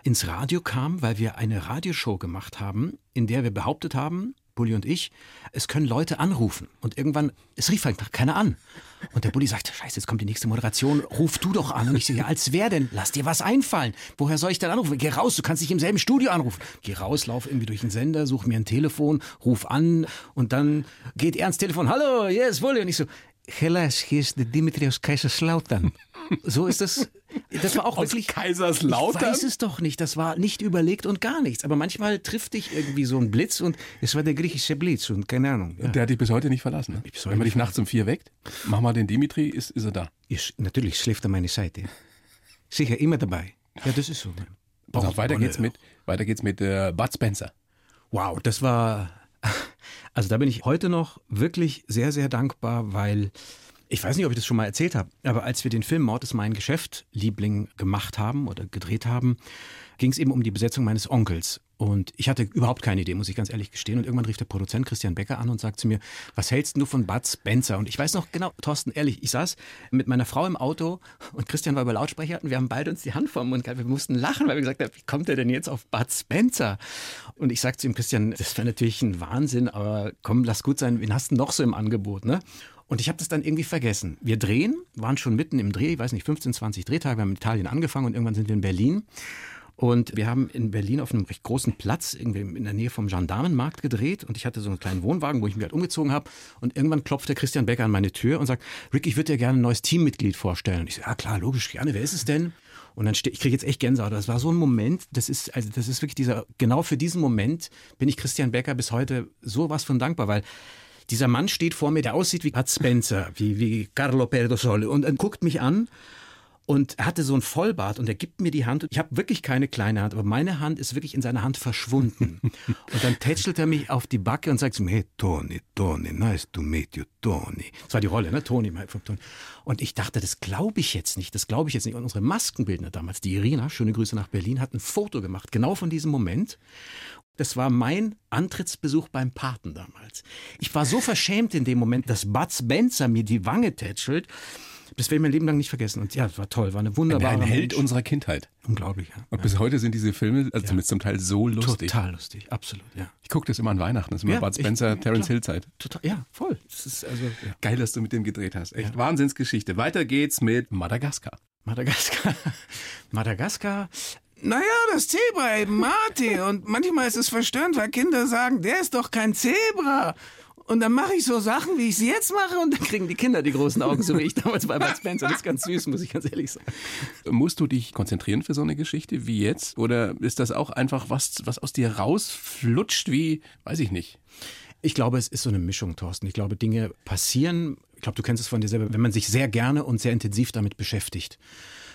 ins Radio kam, weil wir eine Radioshow gemacht haben, in der wir behauptet haben, Bulli und ich, es können Leute anrufen. Und irgendwann, es rief halt keiner an. Und der Bulli sagte, scheiße, jetzt kommt die nächste Moderation, ruf du doch an. Und ich so, ja, als wer denn? Lass dir was einfallen. Woher soll ich denn anrufen? Geh raus, du kannst dich im selben Studio anrufen. Geh raus, lauf irgendwie durch den Sender, such mir ein Telefon, ruf an und dann geht er ans Telefon, hallo, yes, Bulli. Und ich so, Hellas, hier ist der Dimitri aus Kaiserslautern. So ist das. Das war auch Aus wirklich. Kaiserslautern? Ich weiß es doch nicht. Das war nicht überlegt und gar nichts. Aber manchmal trifft dich irgendwie so ein Blitz und es war der griechische Blitz und keine Ahnung. Ja. Der hat dich bis heute nicht verlassen. Ne? Wenn man dich nachts um vier weckt, mach mal den Dimitri, ist, ist er da. Ist, natürlich schläft an meiner Seite. Sicher, immer dabei. Ja, das ist so. Pass auf, weiter geht's mit, weiter geht's mit äh, Bud Spencer. Wow, das war. Also da bin ich heute noch wirklich sehr, sehr dankbar, weil ich weiß nicht, ob ich das schon mal erzählt habe, aber als wir den Film Mord ist mein Geschäft, Liebling, gemacht haben oder gedreht haben, ging es eben um die Besetzung meines Onkels. Und ich hatte überhaupt keine Idee, muss ich ganz ehrlich gestehen. Und irgendwann rief der Produzent Christian Becker an und sagt zu mir, was hältst du von Bud Spencer? Und ich weiß noch genau, Thorsten, ehrlich, ich saß mit meiner Frau im Auto und Christian war über Lautsprecher und wir haben beide uns die Hand vom Mund gehalten. Wir mussten lachen, weil wir gesagt haben, wie kommt er denn jetzt auf Bud Spencer? Und ich sagte zu ihm, Christian, das wäre natürlich ein Wahnsinn, aber komm, lass gut sein, wen hast du noch so im Angebot, ne? Und ich habe das dann irgendwie vergessen. Wir drehen, waren schon mitten im Dreh, ich weiß nicht, 15, 20 Drehtage, wir haben in Italien angefangen und irgendwann sind wir in Berlin. Und wir haben in Berlin auf einem recht großen Platz, irgendwie in der Nähe vom Gendarmenmarkt gedreht. Und ich hatte so einen kleinen Wohnwagen, wo ich mich halt umgezogen habe. Und irgendwann klopft der Christian Becker an meine Tür und sagt, Rick, ich würde dir gerne ein neues Teammitglied vorstellen. Und ich so, ja klar, logisch, gerne. Wer ist es denn? Und dann stehe ich kriege jetzt echt Gänsehaut. Das war so ein Moment, das ist, also das ist wirklich dieser, genau für diesen Moment bin ich Christian Becker bis heute sowas von dankbar, weil dieser Mann steht vor mir, der aussieht wie Bud Spencer, wie, wie Carlo Perdosole und, und guckt mich an und er hatte so ein Vollbart und er gibt mir die Hand. Ich habe wirklich keine kleine Hand, aber meine Hand ist wirklich in seiner Hand verschwunden. und dann tätschelt er mich auf die Backe und sagt zu mir, hey, Tony, Tony, nice to meet you, Tony. Das war die Rolle, ne? Tony, von Tony. Und ich dachte, das glaube ich jetzt nicht, das glaube ich jetzt nicht. Und unsere Maskenbildner damals, die Irina, schöne Grüße nach Berlin, hat ein Foto gemacht, genau von diesem Moment. Das war mein Antrittsbesuch beim Paten damals. Ich war so verschämt in dem Moment, dass Bud Spencer mir die Wange tätschelt. Das werde ich mein Leben lang nicht vergessen. Und ja, es war toll, war eine wunderbare Ein Held Mensch. unserer Kindheit. Unglaublich, ja. Und bis heute sind diese Filme, also zumindest zum Teil so lustig. Total lustig, absolut, ja. Ich gucke das immer an Weihnachten, das ist immer Ja, Bud ich- Spencer, Terence klar. Hill Zeit. Total, ja, voll. Das ist also ja. Geil, dass du mit dem gedreht hast. Echt Wahnsinnsgeschichte. Weiter geht's mit Madagaskar. Madagaskar. Madagaskar. Naja, das Zebra eben, Marty. Und manchmal ist es verstörend, weil Kinder sagen, der ist doch kein Zebra. Und dann mache ich so Sachen, wie ich sie jetzt mache, und Dann kriegen die Kinder die großen Augen, so wie ich damals bei Bud Spencer. Das ist ganz süß, muss ich ganz ehrlich sagen. Musst du dich konzentrieren für so eine Geschichte wie jetzt? Oder ist das auch einfach was, was aus dir rausflutscht wie, weiß ich nicht? Ich glaube, es ist so eine Mischung, Thorsten. Ich glaube, Dinge passieren. Ich glaube, du kennst es von dir selber, wenn man sich sehr gerne und sehr intensiv damit beschäftigt.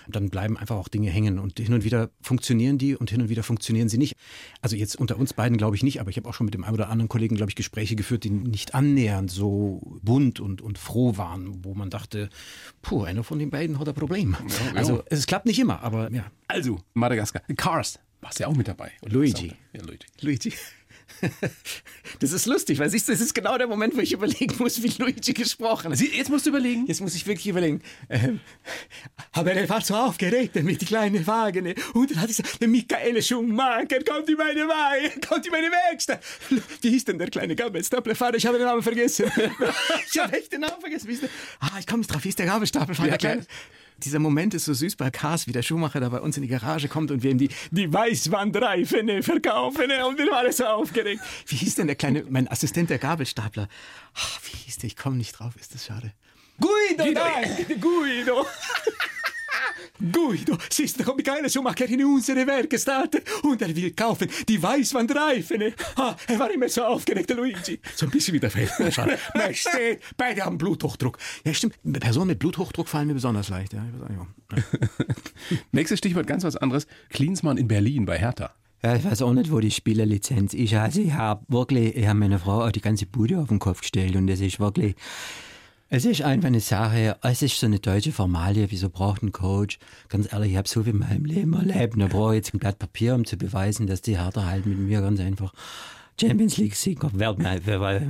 Dann bleiben einfach auch Dinge hängen und hin und wieder funktionieren die und hin und wieder funktionieren sie nicht. Also jetzt unter uns beiden glaube ich nicht, aber ich habe auch schon mit dem einen oder anderen Kollegen, glaube ich, Gespräche geführt, die nicht annähernd so bunt und, und froh waren, wo man dachte, puh, einer von den beiden hat ein Problem. ja. Also es klappt nicht immer, aber ja. Also, Madagaskar. Cars. Warst ja auch mit dabei. Luigi. Ja, Luigi. Luigi. Das ist lustig, weil siehst du, das ist genau der Moment, wo ich überlegen muss, wie Luigi gesprochen hat. Jetzt musst du überlegen. Jetzt muss ich wirklich überlegen. Ähm, aber er war so aufgeregt mit den kleinen Wagen. Und dann hat ich gesagt, der Michael Schumacher kommt in meine Wagen, kommt in meine Werkstatt. Wie hieß denn der kleine Gabelstaplerfahrer? Ich habe den Namen vergessen. ich habe echt den Namen vergessen. Ah, ich komme nicht drauf. Wie ist der Gabelstaplerfahrer? Ja, der kleine? Dieser Moment ist so süß bei Cars, wie der Schuhmacher da bei uns in die Garage kommt und wir ihm die, die Weißwandreifen verkaufen. Und wir waren so aufgeregt. Wie hieß denn der kleine, mein Assistent, der Gabelstapler? Ach, wie hieß der? Ich komme nicht drauf. Ist das schade. Guido, nein, Guido. Guido, siehst du, kommt Michael Schumacher in unsere Werkstatt und er will kaufen die Weißwandreifen. Ah, er war immer so aufgeregt, der Luigi. So ein bisschen wie der Feldherrscher. Majestät, beide haben Bluthochdruck. Ja, stimmt. Personen mit Bluthochdruck fallen mir besonders leicht. Ja, ich weiß auch nicht warum. Nächstes Stichwort ganz was anderes. Klinsmann in Berlin bei Hertha. Ja, ich weiß auch nicht, wo die Spielerlizenz ist. Also ich habe wirklich, ich habe meiner Frau auch die ganze Bude auf den Kopf gestellt und das ist wirklich, es ist einfach eine Sache, es ist so eine deutsche Formalie, wieso braucht ein Coach? Ganz ehrlich, ich habe so viel in meinem Leben erlebt, da brauche ich jetzt ein Blatt Papier, um zu beweisen, dass die Hertha halt mit mir ganz einfach Champions League Sieger werden. Weil,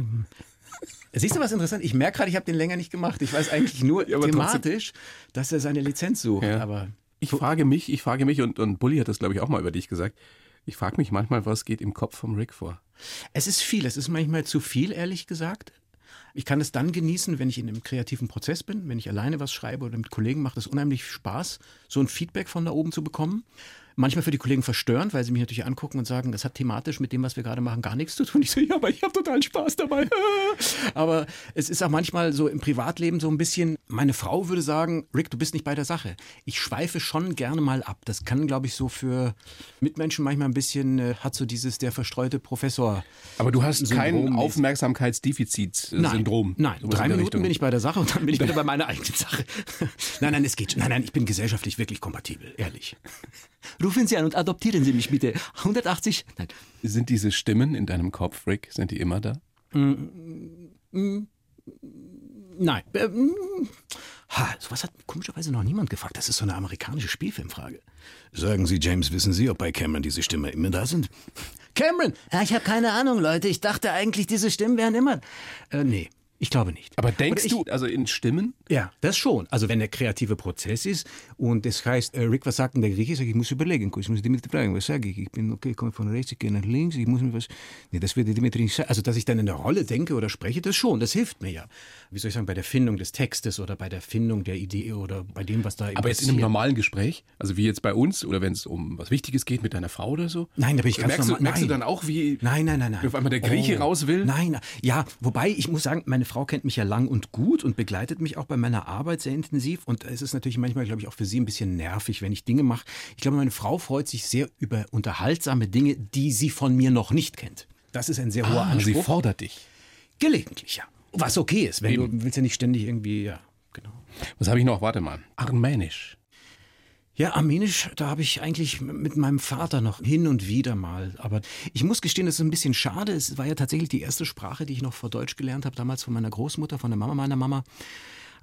Siehst du was interessant? Ich merke gerade, ich habe den länger nicht gemacht. Ich weiß eigentlich nur aber thematisch, dass er seine Lizenz sucht. Ja. Aber Ich frage mich, ich frage mich, und, und Bulli hat das, glaube ich, auch mal über dich gesagt. Ich frage mich manchmal, was geht im Kopf vom Rick vor? Es ist viel, es ist manchmal zu viel, ehrlich gesagt. Ich kann es dann genießen, wenn ich in einem kreativen Prozess bin, wenn ich alleine was schreibe oder mit Kollegen macht es unheimlich Spaß, so ein Feedback von da oben zu bekommen. Manchmal für die Kollegen verstörend, weil sie mich natürlich angucken und sagen, das hat thematisch mit dem, was wir gerade machen, gar nichts zu tun. Ich so, ja, aber ich habe total Spaß dabei. aber es ist auch manchmal so im Privatleben so ein bisschen, meine Frau würde sagen, Rick, du bist nicht bei der Sache. Ich schweife schon gerne mal ab. Das kann, glaube ich, so für Mitmenschen manchmal ein bisschen, äh, hat so dieses der verstreute Professor. Aber du hast kein Syndrom- Aufmerksamkeitsdefizit-Syndrom. Nein, Sowas drei Minuten bin ich bei der Sache und dann bin ich wieder bei meiner eigenen Sache. nein, nein, es geht schon. Nein, nein, ich bin gesellschaftlich wirklich kompatibel, ehrlich. Rufen Sie an und adoptieren Sie mich bitte. 180, nein, Sind diese Stimmen in deinem Kopf, Rick, sind die immer da? Nein. Ähm, ha, sowas hat komischerweise noch niemand gefragt. Das ist so eine amerikanische Spielfilmfrage. Sagen Sie, James, wissen Sie, ob bei Cameron diese Stimme immer da sind? Cameron! Ja, ich habe keine Ahnung, Leute. Ich dachte eigentlich, diese Stimmen wären immer. Äh, nee. Ich glaube nicht. Aber denkst ich- du, also in Stimmen? Ja, das schon. Also wenn der kreative Prozess ist und das heißt, äh, Rick, was sagt denn der Grieche? Ich sage, ich muss überlegen, ich muss Dimitri fragen, was sage ich? Ich bin, okay, ich komme von rechts, ich gehe nach links, ich muss mir was... Nee, das wird der Dimitri nicht sagen. Also dass ich dann in der Rolle denke oder spreche, das schon, das hilft mir ja. Wie soll ich sagen, bei der Findung des Textes oder bei der Findung der Idee oder bei dem, was da Aber jetzt in einem normalen Gespräch, also wie jetzt bei uns oder wenn es um was Wichtiges geht mit deiner Frau oder so? Nein, da bin ich ganz merkst normal. Du, merkst du dann auch, wie Nein, nein, nein, nein. auf einmal der Grieche Oh. raus will? Nein, ja, wobei ich muss sagen, meine Frau kennt mich ja lang und gut und begleitet mich auch bei meiner Arbeit sehr intensiv. Und es ist natürlich manchmal, glaube ich, auch für sie ein bisschen nervig, wenn ich Dinge mache. Ich glaube, meine Frau freut sich sehr über unterhaltsame Dinge, die sie von mir noch nicht kennt. Das ist ein sehr hoher Ah, sie Anspruch. fordert dich. Gelegentlich, ja. Was okay ist, wenn du willst ja nicht ständig irgendwie, ja, genau. Was habe ich noch? Warte mal. Armenisch. Ja, Armenisch, da habe ich eigentlich mit meinem Vater noch hin und wieder mal. Aber ich muss gestehen, das ist ein bisschen schade. Es war ja tatsächlich die erste Sprache, die ich noch vor Deutsch gelernt habe, damals von meiner Großmutter, von der Mama meiner Mama.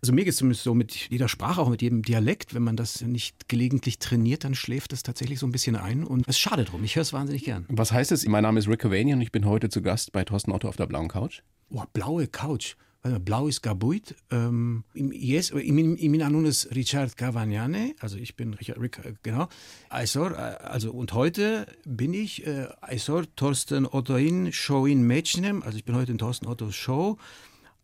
Also mir geht es zumindest so mit jeder Sprache, auch mit jedem Dialekt. Wenn man das nicht gelegentlich trainiert, dann schläft es tatsächlich so ein bisschen ein. Und es ist schade drum. Ich höre es wahnsinnig gern. Was heißt es? Mein Name ist Rick Cavanian und ich bin heute zu Gast bei Thorsten Otto auf der blauen Couch. Oh, blaue Couch. Blau ist Gabuit. Ähm, yes, imin, imin anun ist Richard Cavagnane, also ich bin Richard, Rick, äh, genau. Aizor, äh, also und heute bin ich äh, Aizor Thorsten Ottoin Showin Mädchenem, also ich bin heute in Thorsten Ottos Show.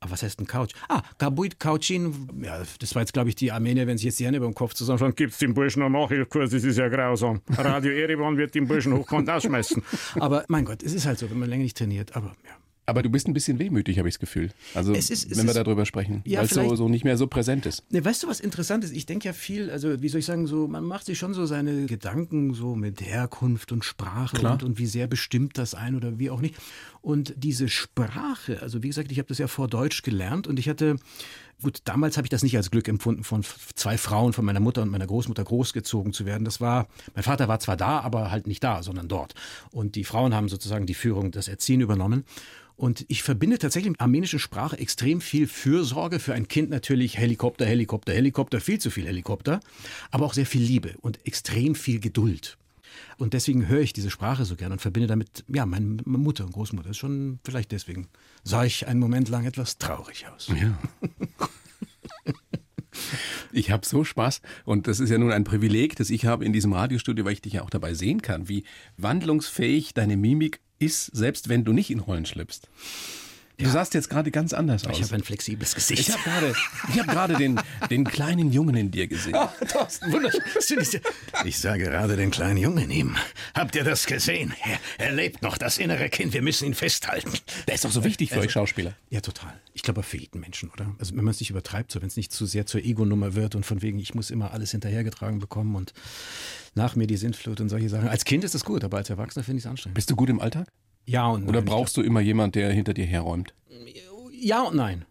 Aber was heißt ein Couch? Ah, Gabuit Couchin. Ja, das war jetzt, glaube ich, die Armenier, wenn sich jetzt die Hände über dem Kopf zusammenschauen. Gibt's den Burschen noch Nachhilfekurs, das ist ja grausam. Radio Erevan wird den Burschen hochkant ausschmeißen. Aber mein Gott, es ist halt so, wenn man länger nicht trainiert. Aber ja. Aber du bist ein bisschen wehmütig, habe ich das Gefühl. Also, ist- wenn wir ist- darüber sprechen, Ja, weil es so, so nicht mehr so präsent ist. Ne, weißt du, was interessant ist? Ich denke ja viel, also wie soll ich sagen, so, man macht sich schon so seine Gedanken so mit Herkunft und Sprache und, und wie sehr bestimmt das ein oder wie auch nicht. Und diese Sprache, also wie gesagt, ich habe das ja vor Deutsch gelernt und ich hatte, gut, damals habe ich das nicht als Glück empfunden, von zwei Frauen, von meiner Mutter und meiner Großmutter großgezogen zu werden. Das war, mein Vater war zwar da, aber halt nicht da, sondern dort. Und die Frauen haben sozusagen die Führung, das Erziehen übernommen. Und ich verbinde tatsächlich mit armenischen Sprache extrem viel Fürsorge. Für ein Kind natürlich Helikopter, Helikopter, Helikopter, viel zu viel Helikopter, aber auch sehr viel Liebe und extrem viel Geduld. Und deswegen höre ich diese Sprache so gern und verbinde damit, ja, meine Mutter und Großmutter. Ist schon vielleicht deswegen sah ich einen Moment lang etwas traurig aus. Ja. Ich habe so Spaß und das ist ja nun ein Privileg, das ich habe in diesem Radiostudio, weil ich dich ja auch dabei sehen kann, wie wandlungsfähig deine Mimik ist, selbst wenn du nicht in Rollen schlüpfst. Du sahst jetzt gerade ganz anders aus. Ich habe ein flexibles Gesicht. Ich habe gerade, ich habe gerade den, den kleinen Jungen in dir gesehen. Thorsten, wunderschön. Ich sah gerade den kleinen Jungen ihm. Habt ihr das gesehen? Er, er lebt noch, das innere Kind. Wir müssen ihn festhalten. Der ist doch so wichtig für euch Schauspieler. Ja, total. Ich glaube für jeden Menschen, oder? Also wenn man es nicht übertreibt, so wenn es nicht zu sehr zur Ego-Nummer wird und von wegen, ich muss immer alles hinterhergetragen bekommen und nach mir die Sintflut und solche Sachen. Als Kind ist das gut, aber als Erwachsener finde ich es anstrengend. Bist du gut im Alltag? Ja und nein. Oder brauchst du immer jemand, der hinter dir herräumt? Ja und nein.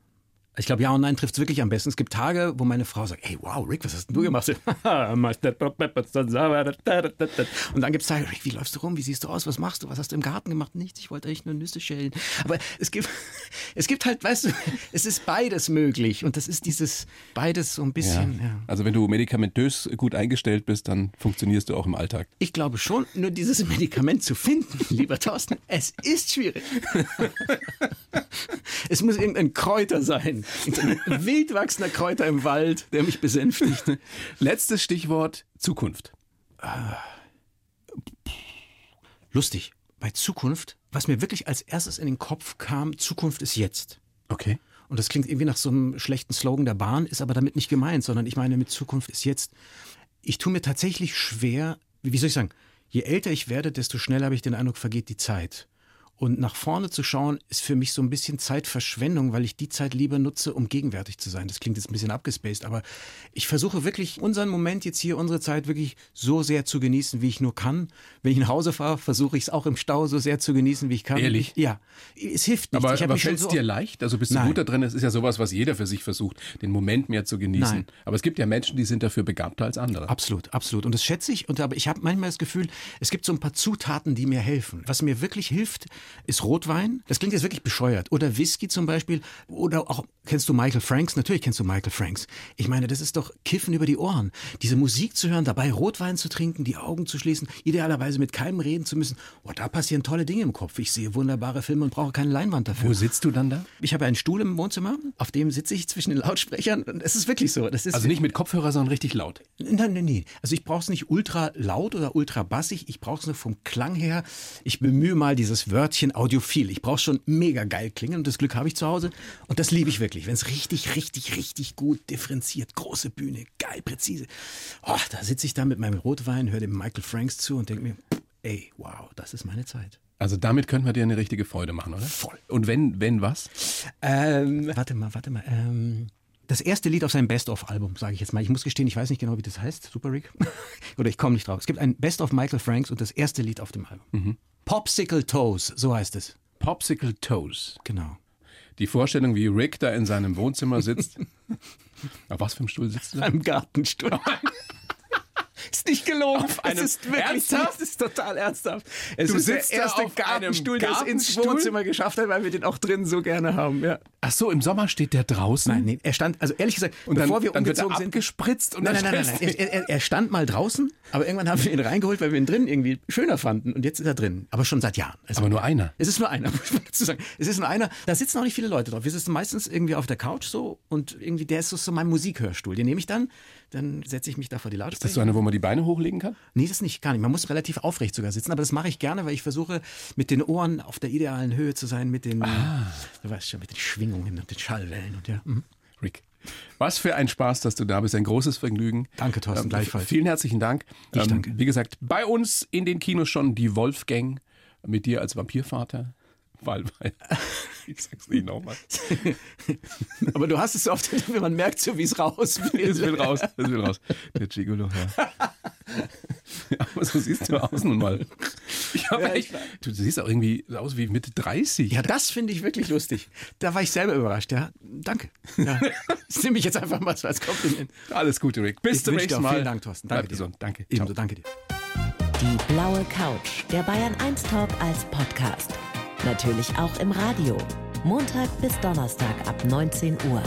Ich glaube, ja und nein trifft es wirklich am besten. Es gibt Tage, wo meine Frau sagt, hey, wow, Rick, was hast denn du gemacht? und dann gibt es Tage, Rick, wie läufst du rum? Wie siehst du aus? Was machst du? Was hast du im Garten gemacht? Nichts, ich wollte eigentlich nur Nüsse schälen. Aber es gibt, es gibt halt, weißt du, es ist beides möglich. Und das ist dieses beides so ein bisschen, ja. Also wenn du medikamentös gut eingestellt bist, dann funktionierst du auch im Alltag. Ich glaube schon, nur dieses Medikament zu finden, lieber Thorsten, es ist schwierig. es muss irgendein Kräuter sein. Ein wild wachsender Kräuter im Wald, der mich besänftigt. Letztes Stichwort Zukunft. Lustig. Bei Zukunft, was mir wirklich als erstes in den Kopf kam, Zukunft ist jetzt. Okay. Und das klingt irgendwie nach so einem schlechten Slogan der Bahn, ist aber damit nicht gemeint, sondern ich meine mit Zukunft ist jetzt. Ich tue mir tatsächlich schwer, wie soll ich sagen, je älter ich werde, desto schneller habe ich den Eindruck, vergeht die Zeit. Und nach vorne zu schauen, ist für mich so ein bisschen Zeitverschwendung, weil ich die Zeit lieber nutze, um gegenwärtig zu sein. Das klingt jetzt ein bisschen abgespaced, aber ich versuche wirklich unseren Moment jetzt hier, unsere Zeit wirklich so sehr zu genießen, wie ich nur kann. Wenn ich nach Hause fahre, versuche ich es auch im Stau so sehr zu genießen, wie ich kann. Ehrlich? Ich, ja. Es hilft nicht. Aber, aber fällt es so dir leicht? Also bist du Nein. gut da drin? Es ist ja sowas, was jeder für sich versucht, den Moment mehr zu genießen. Nein. Aber es gibt ja Menschen, die sind dafür begabter als andere. Absolut, absolut. Und das schätze ich. Und aber ich habe manchmal das Gefühl, es gibt so ein paar Zutaten, die mir helfen. Was mir wirklich hilft, ist Rotwein. Das klingt jetzt wirklich bescheuert. Oder Whisky zum Beispiel. Oder auch, kennst du Michael Franks? Natürlich kennst du Michael Franks. Ich meine, das ist doch Kiffen über die Ohren. Diese Musik zu hören, dabei Rotwein zu trinken, die Augen zu schließen, idealerweise mit keinem reden zu müssen. Oh, da passieren tolle Dinge im Kopf. Ich sehe wunderbare Filme und brauche keine Leinwand dafür. Wo sitzt du dann da? Ich habe einen Stuhl im Wohnzimmer, auf dem sitze ich zwischen den Lautsprechern. Und es ist wirklich so. Das ist Also nicht mit Kopfhörer, sondern richtig laut. Nein, nein, nein. Also ich brauche es nicht ultra laut oder ultra bassig. Ich brauche es nur vom Klang her. Ich bemühe mal dieses Wörtchen audiophil. Ich brauche schon mega geil klingen und das Glück habe ich zu Hause. Und das liebe ich wirklich, wenn es richtig, richtig, richtig gut differenziert, große Bühne, geil, präzise. Oh, da sitze ich da mit meinem Rotwein, höre dem Michael Franks zu und denke mir, ey, wow, das ist meine Zeit. Also damit könnten wir dir eine richtige Freude machen, oder? Voll. Und wenn, wenn was? Ähm, warte mal, warte mal. Ähm, das erste Lied auf seinem Best-of-Album, sage ich jetzt mal. Ich muss gestehen, ich weiß nicht genau, wie das heißt. Super Rick? Oder ich komme nicht drauf. Es gibt ein Best-of Michael Franks und das erste Lied auf dem Album. Popsicle Toes, so heißt es. Popsicle Toes. Genau. Die Vorstellung, wie Rick da in seinem Wohnzimmer sitzt. Auf was für einem Stuhl sitzt du da? Einem Gartenstuhl. ist nicht gelogen. Auf einem- es ist wirklich Ernsthaft? Es ist total ernsthaft. Es Du ist sitzt der da erste auf Gartenstuhl, der es ins? Wohnzimmer geschafft hat, weil wir den auch drin so gerne haben. Ja. Ach so, im Sommer steht der draußen. Nein, nee, er stand, also ehrlich gesagt, Und dann, bevor wir dann wird er umgezogen sind, abgespritzt und Nein, dann nein, nein, nein. Er, er, er stand mal draußen, aber irgendwann haben wir ihn reingeholt, weil wir ihn drin irgendwie schöner fanden. Und jetzt ist er drin. Aber schon seit Jahren. Also Aber nur einer. Es ist nur einer, muss man dazu sagen. Es ist nur einer. Da sitzen auch nicht viele Leute drauf. Wir sitzen meistens irgendwie auf der Couch so und irgendwie, der ist so, so mein Musikhörstuhl. Den nehme ich dann, dann setze ich mich da vor die Lautsprecher. Das ist so eine, wo man die Beine hochlegen kann? Nee, das nicht, gar nicht. Man muss relativ aufrecht sogar sitzen, aber das mache ich gerne, weil ich versuche, mit den Ohren auf der idealen Höhe zu sein, mit den, Ah. du weißt schon, mit den Schwingungen und den Schallwellen und ja. mhm. Rick. Was für ein Spaß, dass du da bist. Ein großes Vergnügen. Danke, Thorsten, gleichfalls. Vielen herzlichen Dank. Ähm, Ich danke. Wie gesagt, bei uns in den Kinos schon die Wolfgang mit dir als Vampirvater. Weil, ich sag's nicht nochmal. Aber du hast es so oft, man merkt so, wie es raus will. Es will raus, es will raus. Der Gigolo, ja. Aber so siehst du aus nun mal. Ich Ja, echt, ich- du siehst auch irgendwie aus wie Mitte 30. Ja, das finde ich wirklich lustig. Da war ich selber überrascht. Ja, danke. Ja. Das nehme ich jetzt einfach mal so als Kompliment. Alles Gute, Rick. Bis Ich zum nächsten Mal. vielen Dank, Thorsten. Danke Bleib dir. gesund. Danke. Ebenso, danke dir. Die blaue Couch, der Bayern 1 Talk als Podcast. Natürlich auch im Radio. Montag bis Donnerstag ab 19 Uhr.